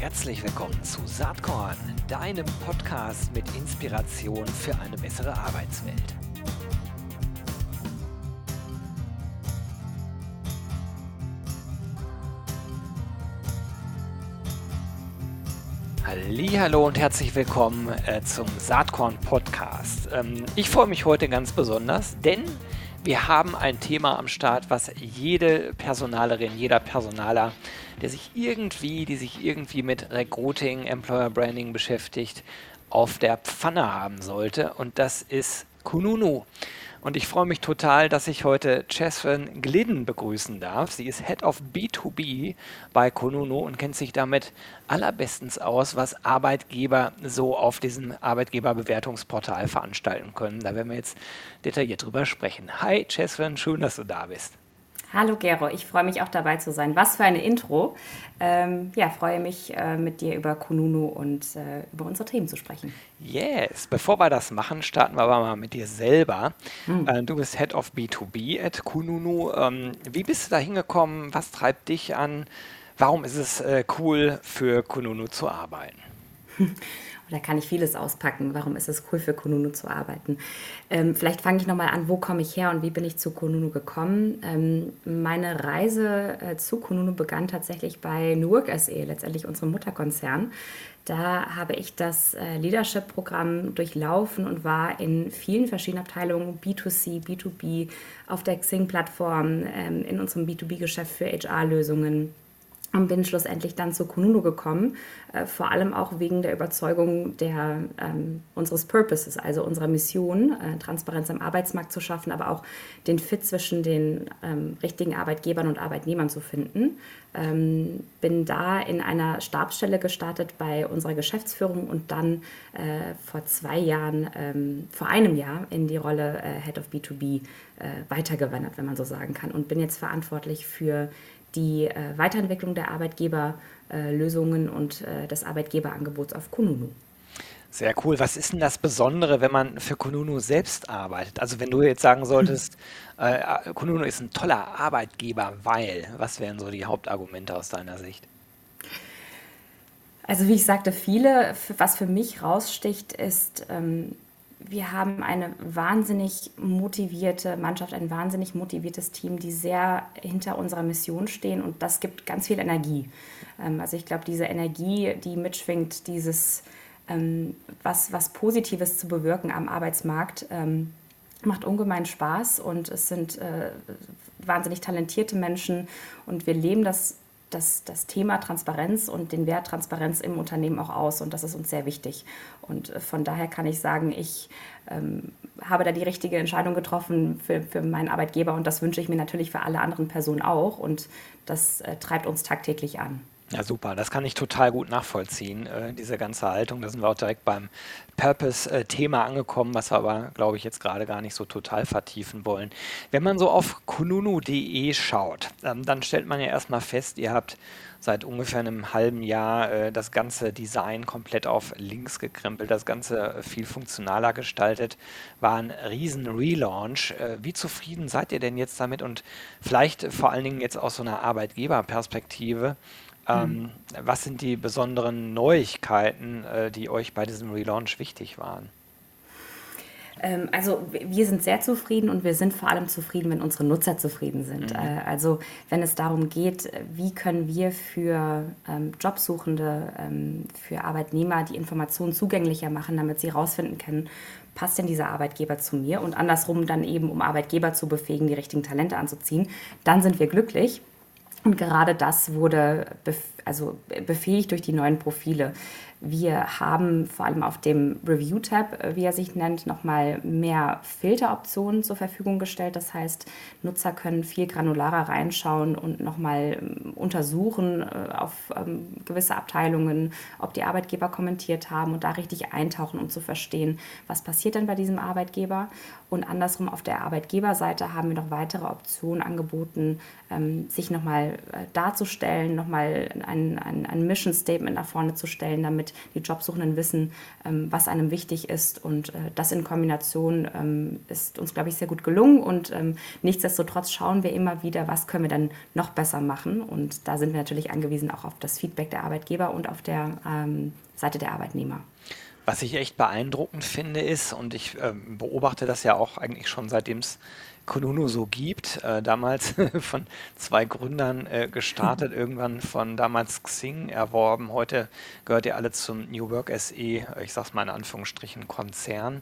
Herzlich willkommen zu Saatkorn, deinem Podcast mit Inspiration für eine bessere Arbeitswelt. Hallo und herzlich willkommen äh, zum Saatkorn Podcast. Ähm, ich freue mich heute ganz besonders, denn wir haben ein Thema am Start, was jede Personalerin, jeder Personaler, der sich irgendwie, die sich irgendwie mit Recruiting, Employer Branding beschäftigt, auf der Pfanne haben sollte. Und das ist Kununu. Und ich freue mich total, dass ich heute Chesven Glidden begrüßen darf. Sie ist Head of B2B bei Konuno und kennt sich damit allerbestens aus, was Arbeitgeber so auf diesem Arbeitgeberbewertungsportal veranstalten können. Da werden wir jetzt detailliert drüber sprechen. Hi Chesven, schön, dass du da bist. Hallo Gero, ich freue mich auch dabei zu sein. Was für eine Intro. Ähm, ja, freue mich äh, mit dir über Kununu und äh, über unsere Themen zu sprechen. Yes, bevor wir das machen, starten wir aber mal mit dir selber. Hm. Äh, du bist Head of B2B at Kununu. Ähm, wie bist du da hingekommen? Was treibt dich an? Warum ist es äh, cool, für Kununu zu arbeiten? da kann ich vieles auspacken. Warum ist es cool für Kununu zu arbeiten? Ähm, vielleicht fange ich nochmal an, wo komme ich her und wie bin ich zu Kununu gekommen? Ähm, meine Reise äh, zu Kununu begann tatsächlich bei New Work SE, letztendlich unserem Mutterkonzern. Da habe ich das äh, Leadership-Programm durchlaufen und war in vielen verschiedenen Abteilungen, B2C, B2B, auf der Xing-Plattform, ähm, in unserem B2B-Geschäft für HR-Lösungen und bin schlussendlich dann zu Kununu gekommen, äh, vor allem auch wegen der Überzeugung der, ähm, unseres Purposes, also unserer Mission, äh, Transparenz am Arbeitsmarkt zu schaffen, aber auch den Fit zwischen den ähm, richtigen Arbeitgebern und Arbeitnehmern zu finden. Ähm, bin da in einer Stabsstelle gestartet bei unserer Geschäftsführung und dann äh, vor zwei Jahren, ähm, vor einem Jahr in die Rolle äh, Head of B2B äh, weitergewandert, wenn man so sagen kann, und bin jetzt verantwortlich für die äh, Weiterentwicklung der Arbeitgeberlösungen und äh, des Arbeitgeberangebots auf Kununu. Sehr cool. Was ist denn das Besondere, wenn man für Kununu selbst arbeitet? Also wenn du jetzt sagen solltest, äh, Kununu ist ein toller Arbeitgeber, weil, was wären so die Hauptargumente aus deiner Sicht? Also wie ich sagte, viele, was für mich raussticht, ist, ähm, wir haben eine wahnsinnig motivierte Mannschaft, ein wahnsinnig motiviertes Team, die sehr hinter unserer Mission stehen und das gibt ganz viel Energie. Ähm, also ich glaube, diese Energie, die mitschwingt, dieses ähm, was, was Positives zu bewirken am Arbeitsmarkt, ähm, macht ungemein Spaß und es sind äh, wahnsinnig talentierte Menschen und wir leben das das, das Thema Transparenz und den Wert Transparenz im Unternehmen auch aus und das ist uns sehr wichtig. Und äh, von daher kann ich sagen, ich ähm, habe da die richtige Entscheidung getroffen für, für meinen Arbeitgeber und das wünsche ich mir natürlich für alle anderen Personen auch und das äh, treibt uns tagtäglich an. Ja, super. Das kann ich total gut nachvollziehen, äh, diese ganze Haltung. Da sind wir auch direkt beim Purpose-Thema angekommen, was wir aber, glaube ich, jetzt gerade gar nicht so total vertiefen wollen. Wenn man so auf kununu.de schaut, ähm, dann stellt man ja erstmal fest, ihr habt seit ungefähr einem halben Jahr äh, das ganze Design komplett auf links gekrempelt, das Ganze viel funktionaler gestaltet, war ein riesen Relaunch. Äh, wie zufrieden seid ihr denn jetzt damit und vielleicht vor allen Dingen jetzt aus so einer Arbeitgeberperspektive? Ähm, mhm. Was sind die besonderen Neuigkeiten, äh, die euch bei diesem Relaunch wichtig waren? Ähm, also wir sind sehr zufrieden und wir sind vor allem zufrieden, wenn unsere Nutzer zufrieden sind. Mhm. Äh, also wenn es darum geht, wie können wir für ähm, Jobsuchende, ähm, für Arbeitnehmer die Informationen zugänglicher machen, damit sie herausfinden können, passt denn dieser Arbeitgeber zu mir und andersrum dann eben, um Arbeitgeber zu befähigen, die richtigen Talente anzuziehen, dann sind wir glücklich. Und gerade das wurde also befähigt durch die neuen Profile. Wir haben vor allem auf dem Review-Tab, äh, wie er sich nennt, nochmal mehr Filteroptionen zur Verfügung gestellt. Das heißt, Nutzer können viel granularer reinschauen und nochmal ähm, untersuchen äh, auf ähm, gewisse Abteilungen, ob die Arbeitgeber kommentiert haben und da richtig eintauchen, um zu verstehen, was passiert denn bei diesem Arbeitgeber. Und andersrum auf der Arbeitgeberseite haben wir noch weitere Optionen angeboten, ähm, sich nochmal äh, darzustellen, nochmal ein, ein, ein Mission Statement nach vorne zu stellen, damit die Jobsuchenden wissen, ähm, was einem wichtig ist. Und äh, das in Kombination ähm, ist uns, glaube ich, sehr gut gelungen. Und ähm, nichtsdestotrotz schauen wir immer wieder, was können wir dann noch besser machen. Und da sind wir natürlich angewiesen auch auf das Feedback der Arbeitgeber und auf der Seite der Arbeitnehmer. Was ich echt beeindruckend finde ist, und ich äh, beobachte das ja auch eigentlich schon seitdem es Kununu so gibt, äh, damals von zwei Gründern äh, gestartet, irgendwann von damals Xing erworben. Heute gehört ihr alle zum New Work SE, ich sag's mal in Anführungsstrichen, Konzern.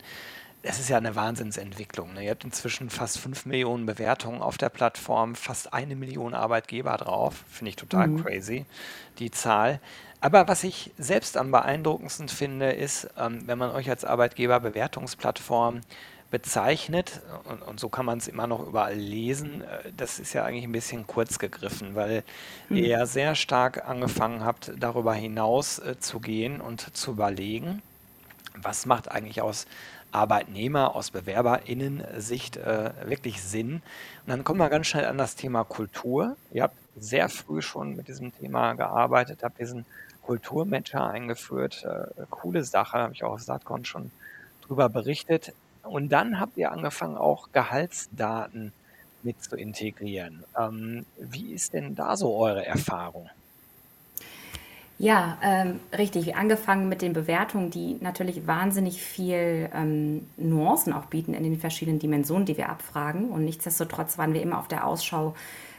Das ist ja eine Wahnsinnsentwicklung. Ne? Ihr habt inzwischen fast 5 Millionen Bewertungen auf der Plattform, fast eine Million Arbeitgeber drauf. Finde ich total mhm. crazy, die Zahl. Aber was ich selbst am beeindruckendsten finde, ist, ähm, wenn man euch als Arbeitgeber-Bewertungsplattform bezeichnet, und, und so kann man es immer noch überall lesen, äh, das ist ja eigentlich ein bisschen kurz gegriffen, weil hm. ihr ja sehr stark angefangen habt, darüber hinaus äh, zu gehen und zu überlegen, was macht eigentlich aus Arbeitnehmer, aus BewerberInnen-Sicht äh, wirklich Sinn. Und dann kommen wir ganz schnell an das Thema Kultur. Ihr habt sehr früh schon mit diesem Thema gearbeitet, habt diesen Kulturmatcher eingeführt. Äh, coole Sache, habe ich auch auf Satcon schon drüber berichtet. Und dann habt ihr angefangen, auch Gehaltsdaten mit zu integrieren. Ähm, wie ist denn da so eure Erfahrung? Ja, ähm, richtig. Angefangen mit den Bewertungen, die natürlich wahnsinnig viel ähm, Nuancen auch bieten in den verschiedenen Dimensionen, die wir abfragen. Und nichtsdestotrotz waren wir immer auf der Ausschau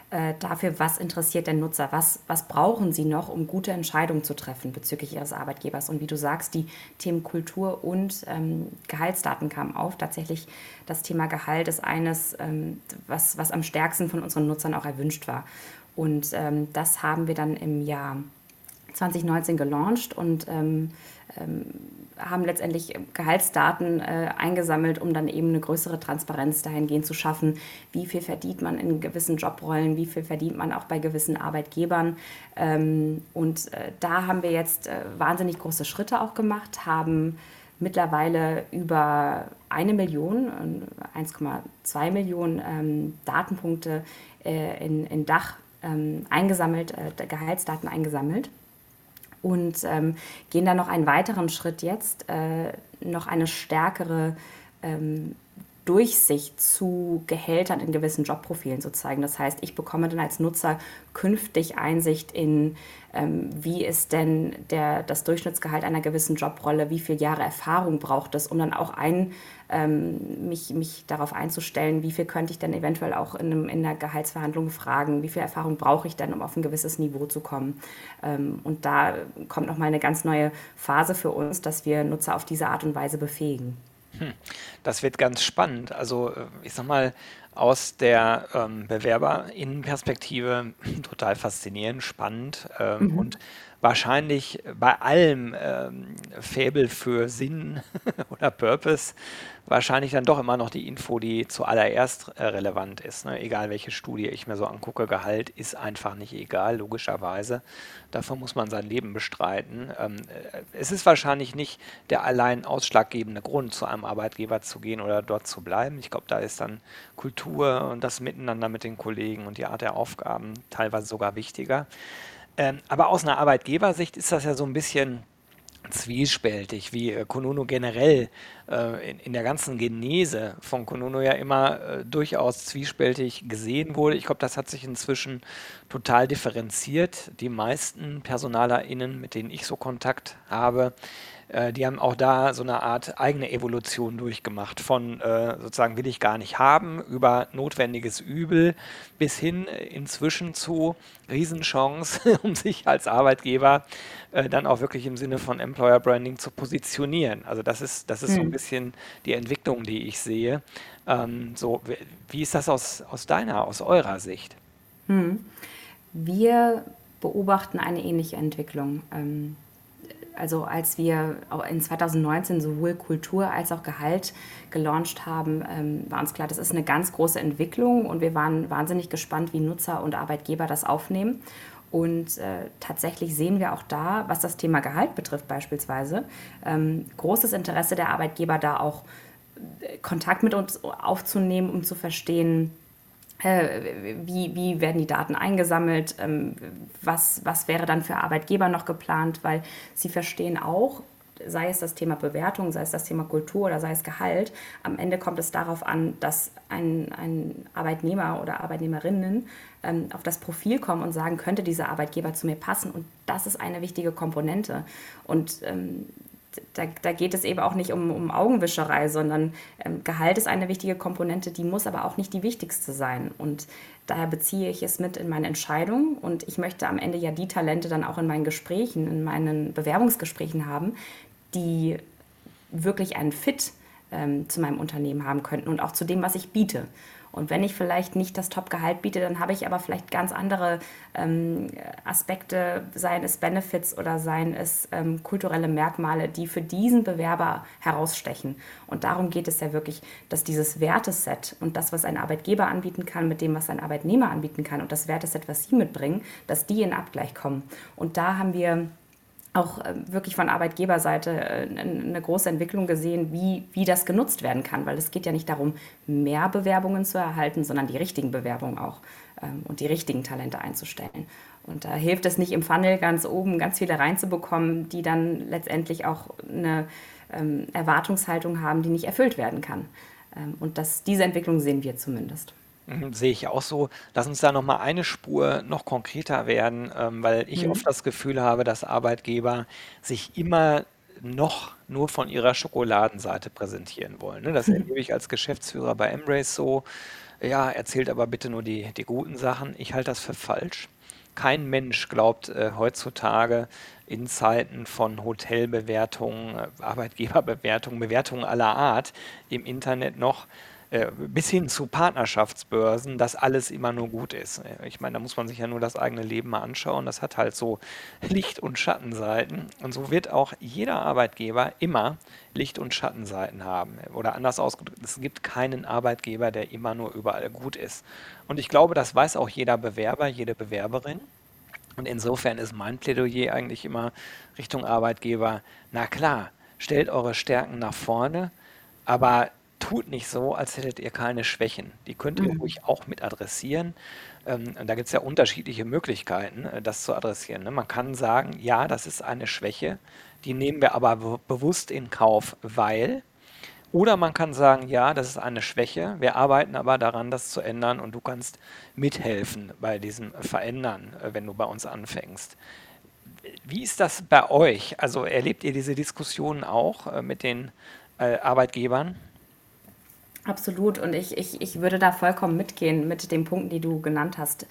äh, dafür, was interessiert den Nutzer, was, was brauchen sie noch, um gute Entscheidungen zu treffen bezüglich ihres Arbeitgebers. Und wie du sagst, die Themen Kultur und ähm, Gehaltsdaten kamen auf. Tatsächlich das Thema Gehalt ist eines, ähm, was, was am stärksten von unseren Nutzern auch erwünscht war. Und ähm, das haben wir dann im Jahr 2019 gelauncht und ähm, ähm, haben letztendlich Gehaltsdaten äh, eingesammelt, um dann eben eine größere Transparenz dahingehend zu schaffen, wie viel verdient man in gewissen Jobrollen, wie viel verdient man auch bei gewissen Arbeitgebern. Ähm, und äh, da haben wir jetzt äh, wahnsinnig große Schritte auch gemacht, haben mittlerweile über eine Million, 1,2 Millionen ähm, Datenpunkte äh, in, in Dach ähm, eingesammelt, äh, Gehaltsdaten eingesammelt und ähm, gehen da noch einen weiteren Schritt jetzt, äh, noch eine stärkere ähm, Durchsicht zu Gehältern in gewissen Jobprofilen zu zeigen. Das heißt, ich bekomme dann als Nutzer künftig Einsicht in, ähm, wie ist denn der, das Durchschnittsgehalt einer gewissen Jobrolle, wie viele Jahre Erfahrung braucht es, um dann auch ein, ähm, mich, mich darauf einzustellen, wie viel könnte ich denn eventuell auch in, einem, in der Gehaltsverhandlung fragen, wie viel Erfahrung brauche ich denn, um auf ein gewisses Niveau zu kommen. Ähm, und da kommt nochmal eine ganz neue Phase für uns, dass wir Nutzer auf diese Art und Weise befähigen. Hm, das wird ganz spannend. Also äh, ich sag mal, aus der ähm, Bewerberinnenperspektive total faszinierend, spannend ähm, mhm. und wahrscheinlich bei allem ähm, Faible für Sinn oder Purpose wahrscheinlich dann doch immer noch die Info, die zuallererst äh, relevant ist. Ne? Egal welche Studie ich mir so angucke, Gehalt ist einfach nicht egal, logischerweise. Dafür muss man sein Leben bestreiten. Ähm, äh, es ist wahrscheinlich nicht der allein ausschlaggebende Grund, zu einem Arbeitgeber zu gehen oder dort zu bleiben. Ich glaube, da ist dann Kultur und das Miteinander mit den Kollegen und die Art der Aufgaben teilweise sogar wichtiger. Ähm, aber aus einer Arbeitgebersicht ist das ja so ein bisschen zwiespältig, wie äh, Konuno generell äh, in, in, der ganzen Genese von Konuno ja immer äh, durchaus zwiespältig gesehen wurde. Ich glaube, das hat sich inzwischen total differenziert. Die meisten PersonalerInnen, mit denen ich so Kontakt habe, äh, die haben auch da so eine Art eigene Evolution durchgemacht. Von äh, sozusagen will ich gar nicht haben, über notwendiges Übel bis hin äh, inzwischen zu Riesenchance, um sich als Arbeitgeber äh, dann auch wirklich im Sinne von Employer Branding zu positionieren. Also das ist, das ist mhm. so ein hm. Bisschen die Entwicklung, die ich sehe. Ähm, so, wie ist das aus, aus deiner, aus eurer Sicht? Mhm. Wir beobachten eine ähnliche Entwicklung. Ähm, also als wir in 2019 sowohl Kultur als auch Gehalt gelauncht haben, ähm, war uns klar, das ist eine ganz große Entwicklung und wir waren wahnsinnig gespannt, wie Nutzer und Arbeitgeber das aufnehmen. Und äh, tatsächlich sehen wir auch da, was das Thema Gehalt betrifft beispielsweise, ähm, großes Interesse der Arbeitgeber da auch äh, Kontakt mit uns aufzunehmen, um zu verstehen, äh, wie, wie werden die Daten eingesammelt, ähm, was, was wäre dann für Arbeitgeber noch geplant, weil sie verstehen auch, sei es das Thema Bewertung, sei es das Thema Kultur oder sei es Gehalt, am Ende kommt es darauf an, dass ein, ein Arbeitnehmer oder Arbeitnehmerinnen ähm, auf das Profil kommen und sagen, könnte dieser Arbeitgeber zu mir passen. Und das ist eine wichtige Komponente. Und ähm, da, da, geht es eben auch nicht um, um Augenwischerei, sondern ähm, Gehalt ist eine wichtige Komponente, die muss aber auch nicht die wichtigste sein. Und daher beziehe ich es mit in meine Entscheidung und ich möchte am Ende ja die Talente dann auch in meinen Gesprächen, in meinen Bewerbungsgesprächen haben, die wirklich einen Fit ähm, zu meinem Unternehmen haben könnten und auch zu dem, was ich biete. Und wenn ich vielleicht nicht das Top-Gehalt biete, dann habe ich aber vielleicht ganz andere ähm, Aspekte, seien es Benefits oder seien es ähm, kulturelle Merkmale, die für diesen Bewerber herausstechen. Und darum geht es ja wirklich, dass dieses Werteset und das, was ein Arbeitgeber anbieten kann, mit dem, was ein Arbeitnehmer anbieten kann und das Werteset, was sie mitbringen, dass die in Abgleich kommen. Und da haben wir auch äh, wirklich von Arbeitgeberseite äh, eine große Entwicklung gesehen, wie, wie das genutzt werden kann. Weil es geht ja nicht darum, mehr Bewerbungen zu erhalten, sondern die richtigen Bewerbungen auch ähm, und die richtigen Talente einzustellen. Und da hilft es nicht im Funnel ganz oben ganz viele reinzubekommen, die dann letztendlich auch eine ähm, Erwartungshaltung haben, die nicht erfüllt werden kann. Ähm, und das, diese Entwicklung sehen wir zumindest. Mhm, sehe ich auch so. Lass uns da noch mal eine Spur noch konkreter werden, ähm, weil ich Mhm. oft das Gefühl habe, dass Arbeitgeber sich immer noch nur von ihrer Schokoladenseite präsentieren wollen. Ne? Das erlebe ich als Geschäftsführer bei Embrace so. Ja, erzählt aber bitte nur die, die guten Sachen. Ich halte das für falsch. Kein Mensch glaubt äh, heutzutage in Zeiten von Hotelbewertungen, äh, Arbeitgeberbewertungen, Bewertungen aller Art im Internet noch, bis hin zu Partnerschaftsbörsen, dass alles immer nur gut ist. Äh, ich meine, da muss man sich ja nur das eigene Leben mal anschauen. Das hat halt so Licht- und Schattenseiten. Und so wird auch jeder Arbeitgeber immer Licht- und Schattenseiten haben. Oder anders ausgedrückt, es gibt keinen Arbeitgeber, der immer nur überall gut ist. Und ich glaube, das weiß auch jeder Bewerber, jede Bewerberin. Und insofern ist mein Plädoyer eigentlich immer Richtung Arbeitgeber, na klar, stellt eure Stärken nach vorne, aber tut nicht so, als hättet ihr keine Schwächen. Die könnt ihr mhm. ruhig auch mit adressieren. Ähm, da gibt es ja unterschiedliche Möglichkeiten, äh, das zu adressieren. Ne? Man kann sagen, ja, das ist eine Schwäche, die nehmen wir aber be bewusst in Kauf, weil. Oder man kann sagen, ja, das ist eine Schwäche, wir arbeiten aber daran, das zu ändern und du kannst mithelfen bei diesem Verändern, äh, wenn du bei uns anfängst. Wie ist das bei euch? Also erlebt ihr diese Diskussionen auch äh, mit den Arbeitgebern? Absolut. Und ich, ich, ich würde da vollkommen mitgehen mit den Punkten, die du genannt hast.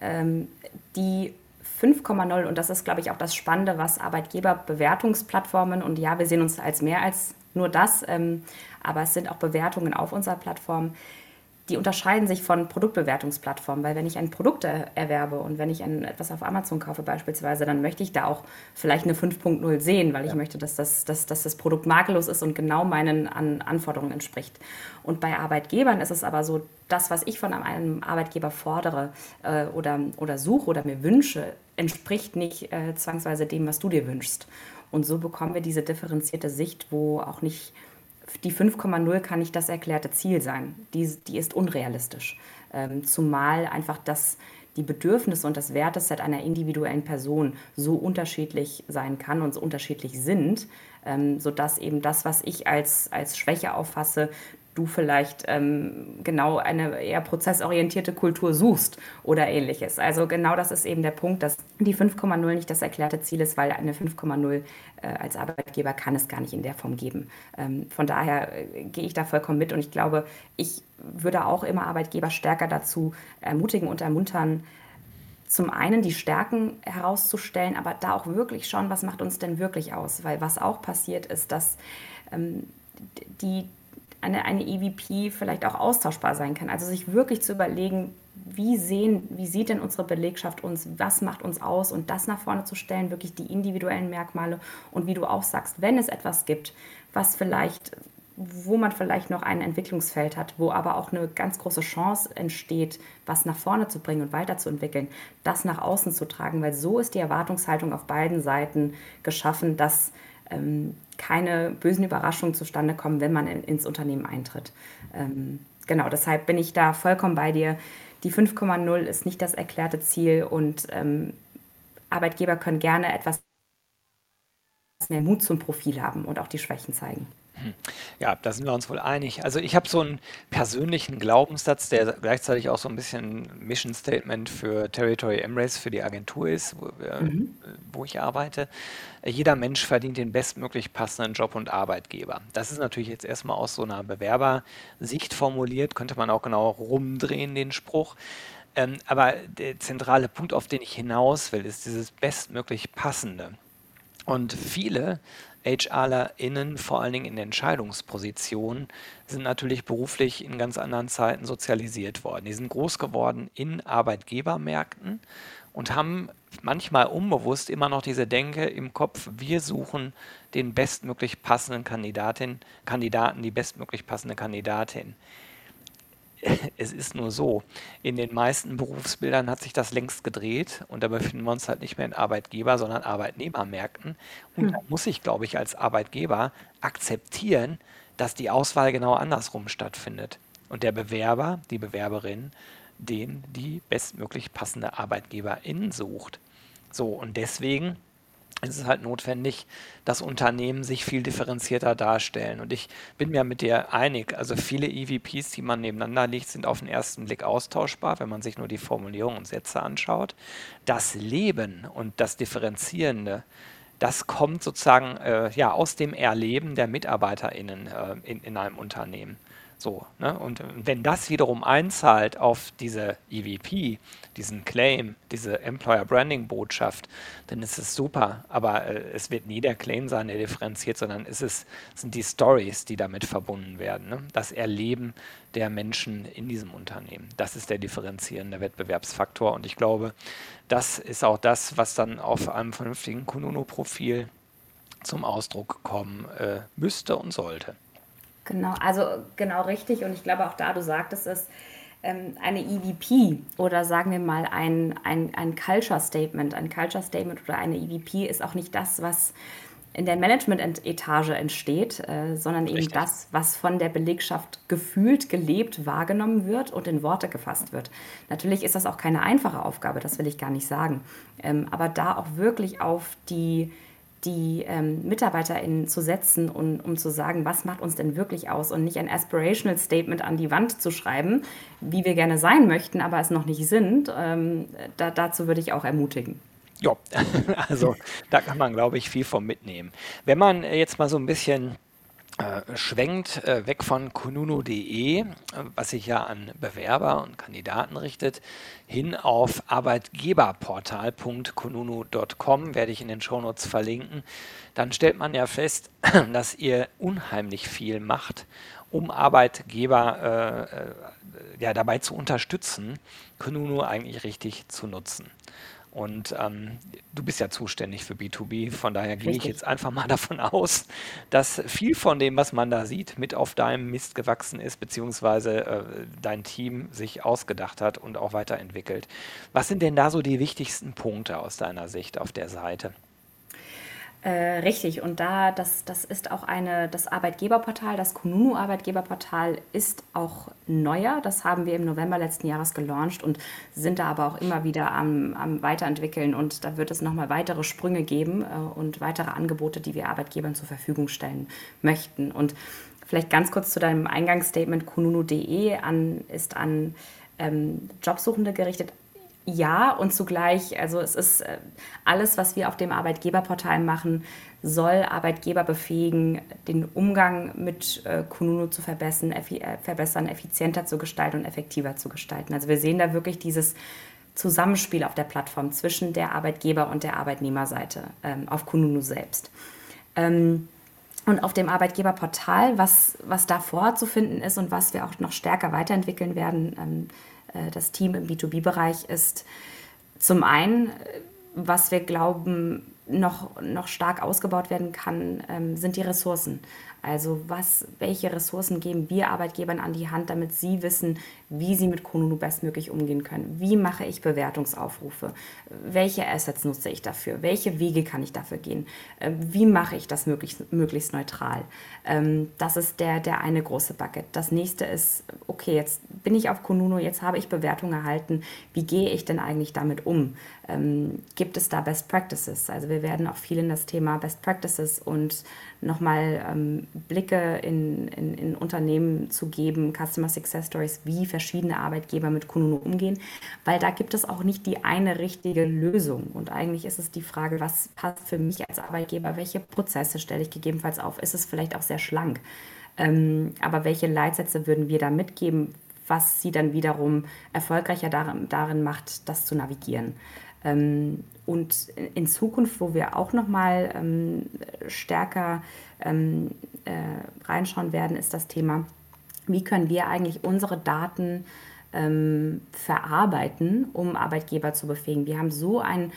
Ähm, die 5,0, und das ist, glaube ich, auch das Spannende, was Arbeitgeberbewertungsplattformen, und ja, wir sehen uns als mehr als nur das, ähm, aber es sind auch Bewertungen auf unserer Plattform, die unterscheiden sich von Produktbewertungsplattformen, weil wenn ich ein Produkt erwerbe und wenn ich ein, etwas auf Amazon kaufe beispielsweise, dann möchte ich da auch vielleicht eine 5.0 sehen, weil ja. ich möchte, dass das, dass, dass das Produkt makellos ist und genau meinen An Anforderungen entspricht. Und bei Arbeitgebern ist es aber so, das, was ich von einem Arbeitgeber fordere äh, oder, oder suche oder mir wünsche, entspricht nicht äh, zwangsweise dem, was du dir wünschst. Und so bekommen wir diese differenzierte Sicht, wo auch nicht die 5,0 kann nicht das erklärte Ziel sein. Die, die ist unrealistisch. Ähm, zumal einfach das, die Bedürfnisse und das Werteset einer individuellen Person so unterschiedlich sein kann und so unterschiedlich sind, ähm, sodass eben das, was ich als, als Schwäche auffasse, du vielleicht ähm, genau eine eher prozessorientierte Kultur suchst oder ähnliches. Also genau das ist eben der Punkt, dass die 5,0 nicht das erklärte Ziel ist, weil eine 5,0 äh, als Arbeitgeber kann es gar nicht in der Form geben. Ähm, von daher äh, gehe ich da vollkommen mit und ich glaube, ich würde auch immer Arbeitgeber stärker dazu ermutigen und ermuntern, zum einen die Stärken herauszustellen, aber da auch wirklich schauen, was macht uns denn wirklich aus. Weil was auch passiert ist, dass ähm, die, eine, eine EVP vielleicht auch austauschbar sein kann. Also sich wirklich zu überlegen, wie, sehen, wie sieht denn unsere Belegschaft uns, was macht uns aus? Und das nach vorne zu stellen, wirklich die individuellen Merkmale. Und wie du auch sagst, wenn es etwas gibt, was vielleicht, wo man vielleicht noch ein Entwicklungsfeld hat, wo aber auch eine ganz große Chance entsteht, was nach vorne zu bringen und weiterzuentwickeln, das nach außen zu tragen, weil so ist die Erwartungshaltung auf beiden Seiten geschaffen, dass keine bösen Überraschungen zustande kommen, wenn man in, ins Unternehmen eintritt. Ähm, genau, deshalb bin ich da vollkommen bei dir. die 5,0 ist nicht das erklärte Ziel und ähm, Arbeitgeber können gerne etwas mehr Mut zum Profil haben und auch die Schwächen zeigen. Hm. Ja, da sind wir uns wohl einig. Also ich habe so einen persönlichen Glaubenssatz, der gleichzeitig auch so ein bisschen Mission Statement für Territory Embrace, für die Agentur ist, wo, mhm. wo ich arbeite. Jeder Mensch verdient den bestmöglich passenden Job und Arbeitgeber. Das ist natürlich jetzt erstmal aus so einer Bewerbersicht formuliert, könnte man auch genau rumdrehen, den Spruch. Ähm, aber der zentrale Punkt, auf den ich hinaus will, ist dieses bestmöglich passende. Und viele HRlerInnen, vor allen Dingen in Entscheidungspositionen, sind natürlich beruflich in ganz anderen Zeiten sozialisiert worden. Die sind groß geworden in Arbeitgebermärkten und haben manchmal unbewusst immer noch diese Denke im Kopf, wir suchen den bestmöglich passenden Kandidatin, Kandidaten, die bestmöglich passende Kandidatin. es ist nur so, in den meisten Berufsbildern hat sich das längst gedreht und da befinden wir uns halt nicht mehr in Arbeitgeber, sondern Arbeitnehmermärkten. Und hm. da muss ich, glaube ich, als Arbeitgeber akzeptieren, dass die Auswahl genau andersrum stattfindet. Und der Bewerber, die Bewerberin, den die bestmöglich passende Arbeitgeberin sucht. So, und deswegen es ist halt notwendig, dass Unternehmen sich viel differenzierter darstellen. Und ich bin mir mit dir einig. Also viele EVPs, die man nebeneinander legt, sind auf den ersten Blick austauschbar, wenn man sich nur die Formulierungen und Sätze anschaut. Das Leben und das Differenzierende, das kommt sozusagen äh, ja, aus dem Erleben der MitarbeiterInnen äh, in, in einem Unternehmen. So, ne? Und wenn das wiederum einzahlt auf diese EVP, diesen Claim, diese Employer Branding Botschaft, dann ist es super. Aber äh, es wird nie der Claim sein, der differenziert, sondern es sind die Stories, die damit verbunden werden. Ne? Das Erleben der Menschen in diesem Unternehmen. Das ist der differenzierende Wettbewerbsfaktor. Und ich glaube, das ist auch das, was dann auf einem vernünftigen Konuno-Profil zum Ausdruck kommen äh, müsste und sollte. Genau, also genau richtig. Und ich glaube auch da, du sagtest es, ähm, eine EVP oder sagen wir mal ein, ein, ein Culture Statement. Ein Culture Statement oder eine EVP ist auch nicht das, was in der Management-Etage entsteht, äh, sondern eben Richtig. das, was von der Belegschaft gefühlt, gelebt, wahrgenommen wird und in Worte gefasst wird. Natürlich ist das auch keine einfache Aufgabe, das will ich gar nicht sagen. Ähm, aber da auch wirklich auf die die ähm, MitarbeiterInnen zu setzen, und, um zu sagen, was macht uns denn wirklich aus und nicht ein Aspirational Statement an die Wand zu schreiben, wie wir gerne sein möchten, aber es noch nicht sind. Ähm, da, dazu würde ich auch ermutigen. Ja, also da kann man, glaube ich, viel von mitnehmen. Wenn man jetzt mal so ein bisschen äh, schwenkt äh, weg von kununu.de, was sich ja an Bewerber und Kandidaten richtet, hin auf arbeitgeberportal.kununu.com, werde ich in den Shownotes verlinken, dann stellt man ja fest, dass ihr unheimlich viel macht, um Arbeitgeber äh, äh ja, dabei zu unterstützen, Kununu eigentlich richtig zu nutzen. Und ähm, du bist ja zuständig für B2B, von daher gehe ich jetzt einfach mal davon aus, dass viel von dem, was man da sieht, mit auf deinem Mist gewachsen ist, beziehungsweise äh, dein Team sich ausgedacht hat und auch weiterentwickelt. Was sind denn da so die wichtigsten Punkte aus deiner Sicht auf der Seite? Äh, richtig, und da, das, das ist auch eine, das Arbeitgeberportal, das Kununu Arbeitgeberportal ist auch neuer. Das haben wir im November letzten Jahres gelauncht und sind da aber auch immer wieder am, am Weiterentwickeln und da wird es nochmal weitere Sprünge geben äh, und weitere Angebote, die wir Arbeitgebern zur Verfügung stellen möchten. Und vielleicht ganz kurz zu deinem Eingangsstatement, kununu.de an, ist an ähm, Jobsuchende gerichtet, ja und zugleich, also es ist äh, alles, was wir auf dem Arbeitgeberportal machen, soll Arbeitgeber befähigen, den Umgang mit äh, Kununu zu verbessern, effi äh, verbessern, effizienter zu gestalten und effektiver zu gestalten. Also wir sehen da wirklich dieses Zusammenspiel auf der Plattform zwischen der Arbeitgeber- und der Arbeitnehmerseite ähm, auf Kununu selbst. Ähm, und auf dem Arbeitgeberportal, was, was da vorzufinden ist und was wir auch noch stärker weiterentwickeln werden, ähm, äh, das Team im B2B-Bereich ist zum einen, was wir glauben, noch, noch stark ausgebaut werden kann, ähm, sind die Ressourcen. Also was, welche Ressourcen geben wir Arbeitgebern an die Hand, damit sie wissen, wie sie mit Konunu bestmöglich umgehen können. Wie mache ich Bewertungsaufrufe? Welche Assets nutze ich dafür? Welche Wege kann ich dafür gehen? Äh, wie mache ich das möglichst, möglichst neutral? Ähm, das ist der, der eine große Bucket. Das nächste ist, okay, jetzt bin ich auf Konunu, jetzt habe ich Bewertungen erhalten. Wie gehe ich denn eigentlich damit um? Ähm, gibt es da Best Practices? Also wir werden auch viel in das Thema Best Practices und nochmal ähm, Blicke in, in, in, Unternehmen zu geben, Customer Success Stories, wie verschiedene Arbeitgeber mit Kununu umgehen, weil da gibt es auch nicht die eine richtige Lösung. Und eigentlich ist es die Frage, was passt für mich als Arbeitgeber, welche Prozesse stelle ich gegebenenfalls auf, ist es vielleicht auch sehr schlank. Ähm, aber welche Leitsätze würden wir da mitgeben, was sie dann wiederum erfolgreicher darin, darin macht, das zu navigieren? Ähm, und in Zukunft, wo wir auch noch mal ähm, stärker ähm, äh, reinschauen werden, ist das Thema, wie können wir eigentlich unsere Daten ähm, verarbeiten, um Arbeitgeber zu befähigen. Wir haben so ein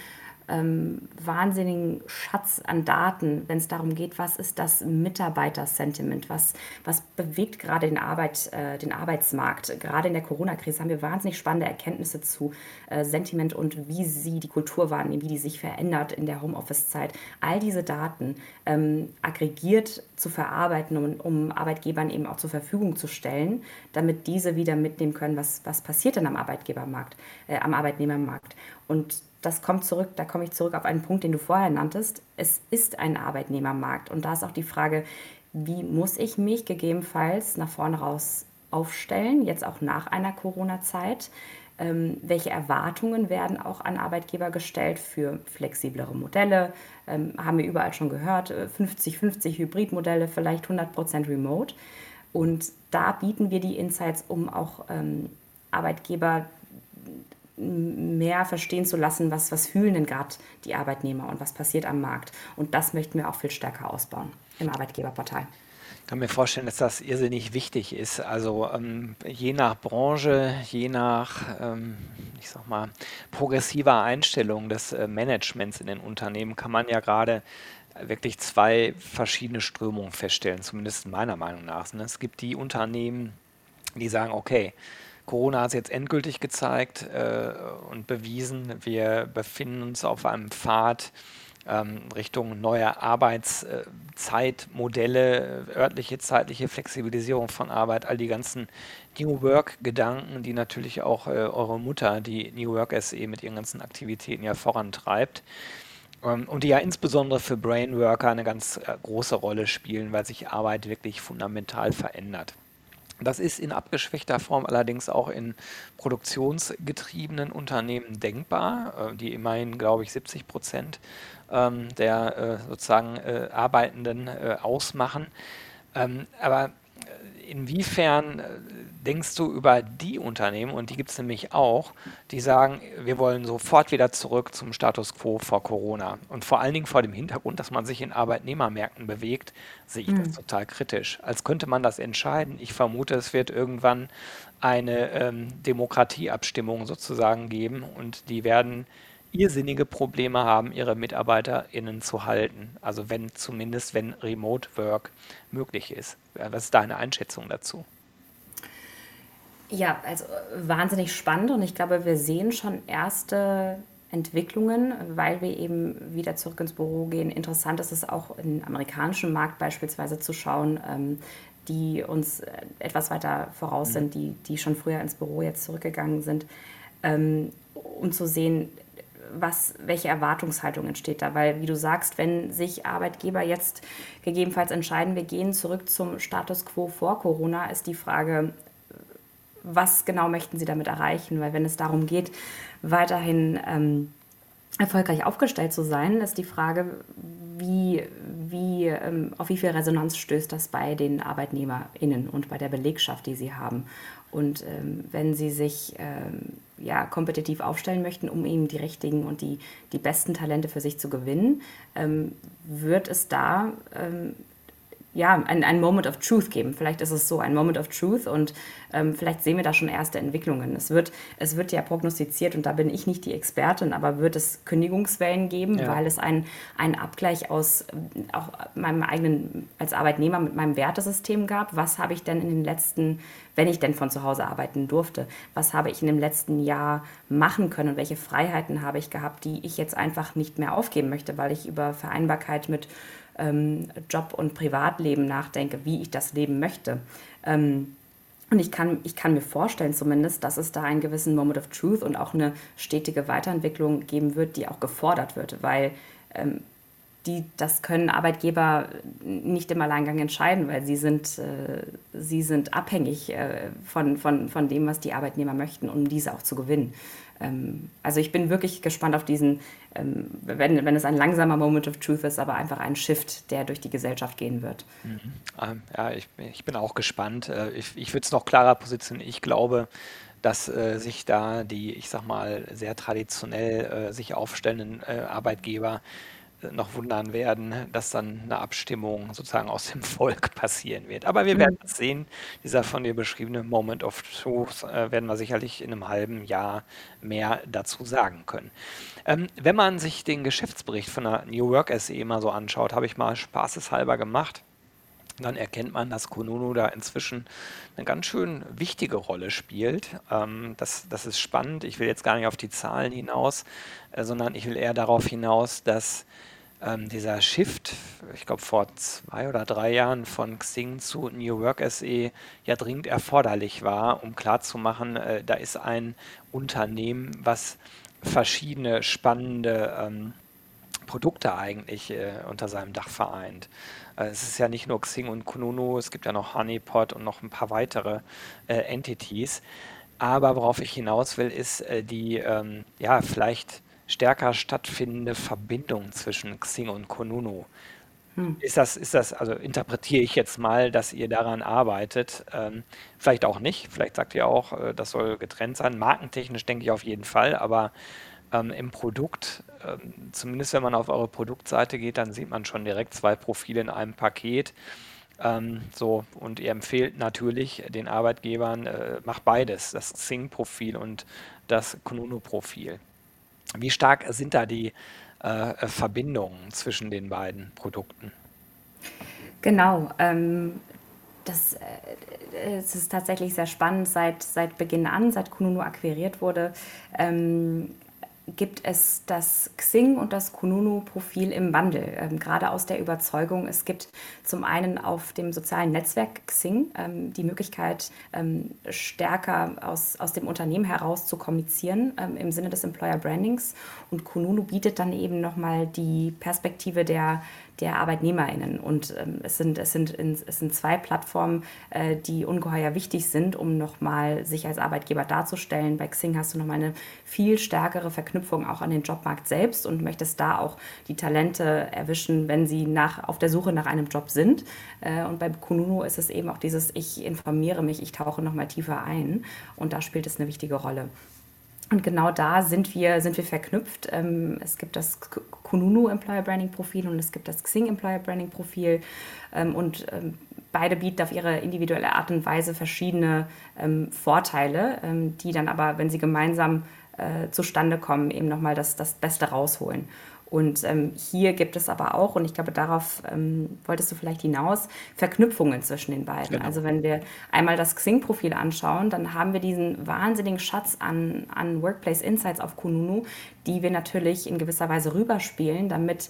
ähm, wahnsinnigen Schatz an Daten, wenn es darum geht, was ist das Mitarbeitersentiment, was, was bewegt gerade den, Arbeit, äh, den Arbeitsmarkt. Gerade in der Corona-Krise haben wir wahnsinnig spannende Erkenntnisse zu äh, Sentiment und wie sie die Kultur wahrnehmen, wie die sich verändert in der Homeoffice-Zeit. All diese Daten ähm, aggregiert zu verarbeiten, um, um Arbeitgebern eben auch zur Verfügung zu stellen, damit diese wieder mitnehmen können, was, was passiert denn am Arbeitgebermarkt, äh, am Arbeitnehmermarkt. Und das kommt zurück, da komme ich zurück auf einen Punkt, den du vorher nanntest. Es ist ein Arbeitnehmermarkt und da ist auch die Frage, wie muss ich mich gegebenenfalls nach vorne raus aufstellen, jetzt auch nach einer Corona-Zeit? Ähm, welche Erwartungen werden auch an Arbeitgeber gestellt für flexiblere Modelle? Ähm, haben wir überall schon gehört, 50-50 äh, Hybridmodelle, vielleicht 100% Remote. Und da bieten wir die Insights, um auch ähm, Arbeitgeber mehr verstehen zu lassen, was, was fühlen denn gerade die Arbeitnehmer und was passiert am Markt. Und das möchten wir auch viel stärker ausbauen im Arbeitgeberportal. Ich kann mir vorstellen, dass das irrsinnig wichtig ist. Also ähm, je nach Branche, je nach, ähm, ich sag mal, progressiver Einstellung des äh, Managements in den Unternehmen kann man ja gerade wirklich zwei verschiedene Strömungen feststellen, zumindest meiner Meinung nach. Es gibt die Unternehmen, die sagen, okay, Corona hat es jetzt endgültig gezeigt äh, und bewiesen, wir befinden uns auf einem Pfad ähm, Richtung neuer Arbeitszeitmodelle, örtliche, zeitliche Flexibilisierung von Arbeit, all die ganzen New Work-Gedanken, die natürlich auch äh, eure Mutter, die New Work SE mit ihren ganzen Aktivitäten ja vorantreibt. Ähm, und die ja insbesondere für Brainworker eine ganz äh, große Rolle spielen, weil sich Arbeit wirklich fundamental verändert. Das ist in abgeschwächter Form allerdings auch in produktionsgetriebenen Unternehmen denkbar, äh, die immerhin, glaube ich, 70 Prozent ähm, der äh, sozusagen äh, Arbeitenden ausmachen. Ähm, aber inwiefern denkst du über die Unternehmen, und die gibt es nämlich auch, die sagen, wir wollen sofort wieder zurück zum Status quo vor Corona. Und vor allen Dingen vor dem Hintergrund, dass man sich in Arbeitnehmermärkten bewegt, sehe ich mhm. das total kritisch. Als könnte man das entscheiden. Ich vermute, es wird irgendwann eine ähm, Demokratieabstimmung sozusagen geben und die werden irrsinnige Probleme haben, ihre MitarbeiterInnen zu halten. Also wenn zumindest, wenn Remote Work möglich ist. Was ist deine Einschätzung dazu? Ja, also wahnsinnig spannend und ich glaube, wir sehen schon erste Entwicklungen, weil wir eben wieder zurück ins Büro gehen. Interessant ist es auch im amerikanischen Markt beispielsweise zu schauen, ähm, die uns etwas weiter voraus sind, die, die schon früher ins Büro jetzt zurückgegangen sind, ähm, um zu sehen, was, welche Erwartungshaltung entsteht da. Weil, wie du sagst, wenn sich Arbeitgeber jetzt gegebenenfalls entscheiden, wir gehen zurück zum Status quo vor Corona, ist die Frage, was genau möchten Sie damit erreichen? Weil wenn es darum geht, weiterhin ähm, erfolgreich aufgestellt zu sein, ist die Frage, wie, wie, ähm, auf wie viel Resonanz stößt das bei den ArbeitnehmerInnen und bei der Belegschaft, die sie haben. Und ähm, wenn sie sich ähm, ja, kompetitiv aufstellen möchten, um eben die richtigen und die, die besten Talente für sich zu gewinnen, ähm, wird es da ähm, ja, ein, ein Moment of Truth geben. Vielleicht ist es so, ein Moment of Truth und ähm, vielleicht sehen wir da schon erste Entwicklungen. Es wird, es wird ja prognostiziert und da bin ich nicht die Expertin, aber wird es Kündigungswellen geben, ja. weil es einen Abgleich aus auch meinem eigenen, als Arbeitnehmer mit meinem Wertesystem gab. Was habe ich denn in den letzten, wenn ich denn von zu Hause arbeiten durfte, was habe ich in dem letzten Jahr machen können und welche Freiheiten habe ich gehabt, die ich jetzt einfach nicht mehr aufgeben möchte, weil ich über Vereinbarkeit mit ähm, Job und Privatleben nachdenke, wie ich das leben möchte. Ähm, und ich kann, ich kann mir vorstellen zumindest, dass es da einen gewissen Moment of Truth und auch eine stetige Weiterentwicklung geben wird, die auch gefordert wird, weil ähm, die, das können Arbeitgeber nicht im Alleingang entscheiden, weil sie sind, äh, sie sind abhängig äh, von, von, von dem, was die Arbeitnehmer möchten, um diese auch zu gewinnen. Ähm, also ich bin wirklich gespannt auf diesen, ähm, wenn, wenn es ein langsamer Moment of Truth ist, aber einfach ein Shift, der durch die Gesellschaft gehen wird. Mhm. Ähm, ja, ich, ich, bin auch gespannt. Äh, ich, ich würde es noch klarer positionieren. Ich glaube, dass äh, sich da die, ich sag mal, sehr traditionell äh, sich aufstellenden äh, Arbeitgeber noch wundern werden, dass dann eine Abstimmung sozusagen aus dem Volk passieren wird. Aber wir werden es sehen. Dieser von dir beschriebene Moment of Truth äh, werden wir sicherlich in einem halben Jahr mehr dazu sagen können. Ähm, wenn man sich den Geschäftsbericht von der New Work SE mal so anschaut, habe ich mal spaßeshalber gemacht dann erkennt man, dass Konunu da inzwischen eine ganz schön wichtige Rolle spielt. Ähm, das, das ist spannend. Ich will jetzt gar nicht auf die Zahlen hinaus, äh, sondern ich will eher darauf hinaus, dass ähm, dieser Shift, ich glaube vor zwei oder drei Jahren von Xing zu New Work SE ja dringend erforderlich war, um klarzumachen, äh, da ist ein Unternehmen, was verschiedene spannende ähm, Produkte eigentlich äh, unter seinem Dach vereint. Äh, es ist ja nicht nur Xing und Kununu, es gibt ja noch Honeypot und noch ein paar weitere äh, Entities. Aber worauf ich hinaus will, ist äh, die, ähm, ja, vielleicht stärker stattfindende Verbindung zwischen Xing und Konunu. Hm. Ist das, ist das, also interpretiere ich jetzt mal, dass ihr daran arbeitet? Ähm, vielleicht auch nicht, vielleicht sagt ihr auch, äh, das soll getrennt sein. Markentechnisch denke ich auf jeden Fall, aber ähm, im Produkt, ähm, zumindest wenn man auf eure Produktseite geht, dann sieht man schon direkt zwei Profile in einem Paket. Ähm, so, und ihr empfehlt natürlich den Arbeitgebern, äh, macht beides, das Xing-Profil und das Kununu-Profil. Wie stark sind da die äh, Verbindungen zwischen den beiden Produkten? Genau. Ähm, das, äh, es ist tatsächlich sehr spannend. Seit, seit Beginn an, seit Kununu akquiriert wurde, ähm, gibt es das Xing und das Kununu-Profil im Wandel. Ähm, gerade aus der Überzeugung, es gibt zum einen auf dem sozialen Netzwerk Xing ähm, die Möglichkeit, ähm, stärker aus, aus dem Unternehmen heraus zu kommunizieren ähm, im Sinne des Employer Brandings. Und Kununu bietet dann eben nochmal die Perspektive der, der ArbeitnehmerInnen. Und ähm, es, sind, es, sind in, es sind zwei Plattformen, äh, die ungeheuer wichtig sind, um nochmal sich als Arbeitgeber darzustellen. Bei Xing hast du nochmal eine viel stärkere Verknüpfung auch an den Jobmarkt selbst und möchtest da auch die Talente erwischen, wenn sie nach, auf der Suche nach einem Job sind. Äh, und bei Kununu ist es eben auch dieses, ich informiere mich, ich tauche nochmal tiefer ein. Und da spielt es eine wichtige Rolle. Und genau da sind wir, sind wir verknüpft. Ähm, es gibt das Kununu Employer Branding Profil und es gibt das Xing Employer Branding Profil. Ähm, und ähm, beide bieten auf ihre individuelle Art und Weise verschiedene Vorteile, die dann aber, wenn sie gemeinsam äh, zustande kommen, eben nochmal das, das Beste rausholen. Und ähm, hier gibt es aber auch, und ich glaube, darauf ähm, wolltest du vielleicht hinaus, Verknüpfungen zwischen den beiden. Genau. Also wenn wir einmal das Xing-Profil anschauen, dann haben wir diesen wahnsinnigen Schatz an, an Workplace Insights auf Kununu, die wir natürlich in gewisser Weise rüberspielen, damit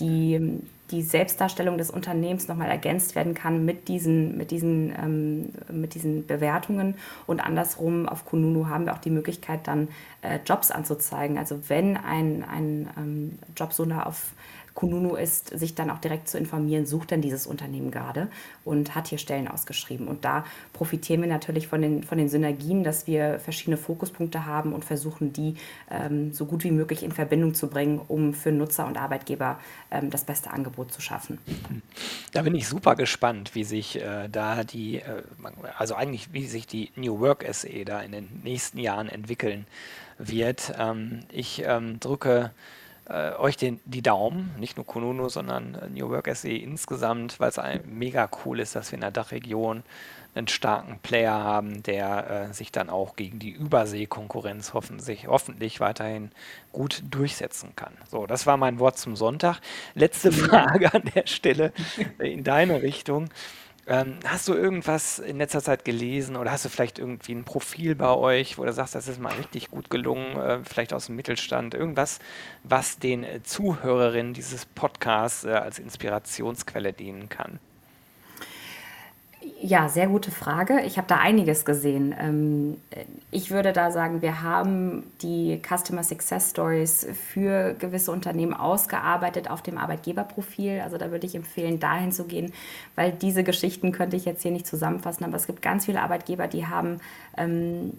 die, die Selbstdarstellung des Unternehmens nochmal ergänzt werden kann mit diesen, mit, diesen, ähm, mit diesen Bewertungen. Und andersrum auf Kununu haben wir auch die Möglichkeit, dann äh, Jobs anzuzeigen. Also wenn ein, ein ähm, Jobsucher auf Kununu ist, sich dann auch direkt zu informieren, sucht denn dieses Unternehmen gerade und hat hier Stellen ausgeschrieben. Und da profitieren wir natürlich von den, von den Synergien, dass wir verschiedene Fokuspunkte haben und versuchen, die ähm, so gut wie möglich in Verbindung zu bringen, um für Nutzer und Arbeitgeber ähm, das beste Angebot zu schaffen. Da bin ich super gespannt, wie sich äh, da die, äh, also eigentlich wie sich die New Work SE da in den nächsten Jahren entwickeln wird. Ähm, ich ähm, drücke äh, euch den, die Daumen, nicht nur Konuno, sondern äh, New Work SE insgesamt, weil es mega cool ist, dass wir in der Dachregion einen starken Player haben, der äh, sich dann auch gegen die Überseekonkurrenz hoffentlich, hoffentlich weiterhin gut durchsetzen kann. So, das war mein Wort zum Sonntag. Letzte Frage an der Stelle in deine Richtung. Ähm, hast du irgendwas in letzter Zeit gelesen oder hast du vielleicht irgendwie ein Profil bei euch, wo du sagst, das ist mal richtig gut gelungen, äh, vielleicht aus dem Mittelstand, irgendwas, was den Zuhörerinnen dieses Podcasts äh, als Inspirationsquelle dienen kann? Ja, sehr gute Frage. Ich habe da einiges gesehen. Ähm, ich würde da sagen, wir haben die Customer Success Stories für gewisse Unternehmen ausgearbeitet auf dem Arbeitgeberprofil. Also da würde ich empfehlen, dahin zu gehen, weil diese Geschichten könnte ich jetzt hier nicht zusammenfassen, aber es gibt ganz viele Arbeitgeber, die haben ähm,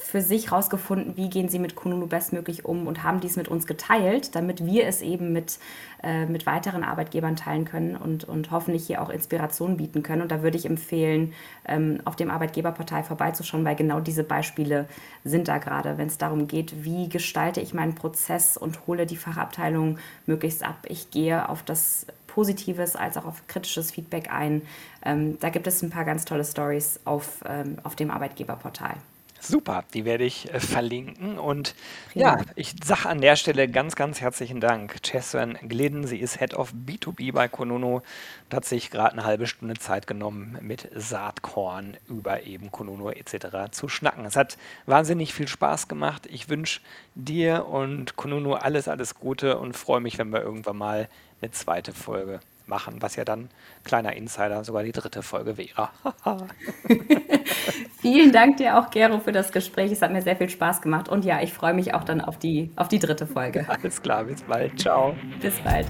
für sich herausgefunden, wie gehen sie mit Kununu bestmöglich um und haben dies mit uns geteilt, damit wir es eben mit, äh, mit weiteren Arbeitgebern teilen können und, und hoffentlich hier auch Inspiration bieten können. Und da würde ich empfehlen, ähm, auf dem Arbeitgeberportal vorbeizuschauen, weil genau diese Beispiele sind da gerade, wenn es darum geht, wie gestalte ich meinen Prozess und hole die Fachabteilung möglichst ab. Ich gehe auf das positives als auch auf kritisches Feedback ein. Ähm, da gibt es ein paar ganz tolle Stories auf, ähm, auf dem Arbeitgeberportal. Super, die werde ich äh, verlinken. Und ja, ich sage an der Stelle ganz, ganz herzlichen Dank. Cheswan Glidden, sie ist Head of B2B bei Konono und hat sich gerade eine halbe Stunde Zeit genommen, mit Saatkorn über eben Konono etc. zu schnacken. Es hat wahnsinnig viel Spaß gemacht. Ich wünsche dir und Konono alles, alles Gute und freue mich, wenn wir irgendwann mal eine zweite Folge machen, was ja dann, kleiner Insider, sogar die dritte Folge wäre. Vielen Dank dir auch, Gero, für das Gespräch. Es hat mir sehr viel Spaß gemacht. Und ja, ich freue mich auch dann auf die, auf die dritte Folge. Alles klar, bis bald. Ciao. Bis bald.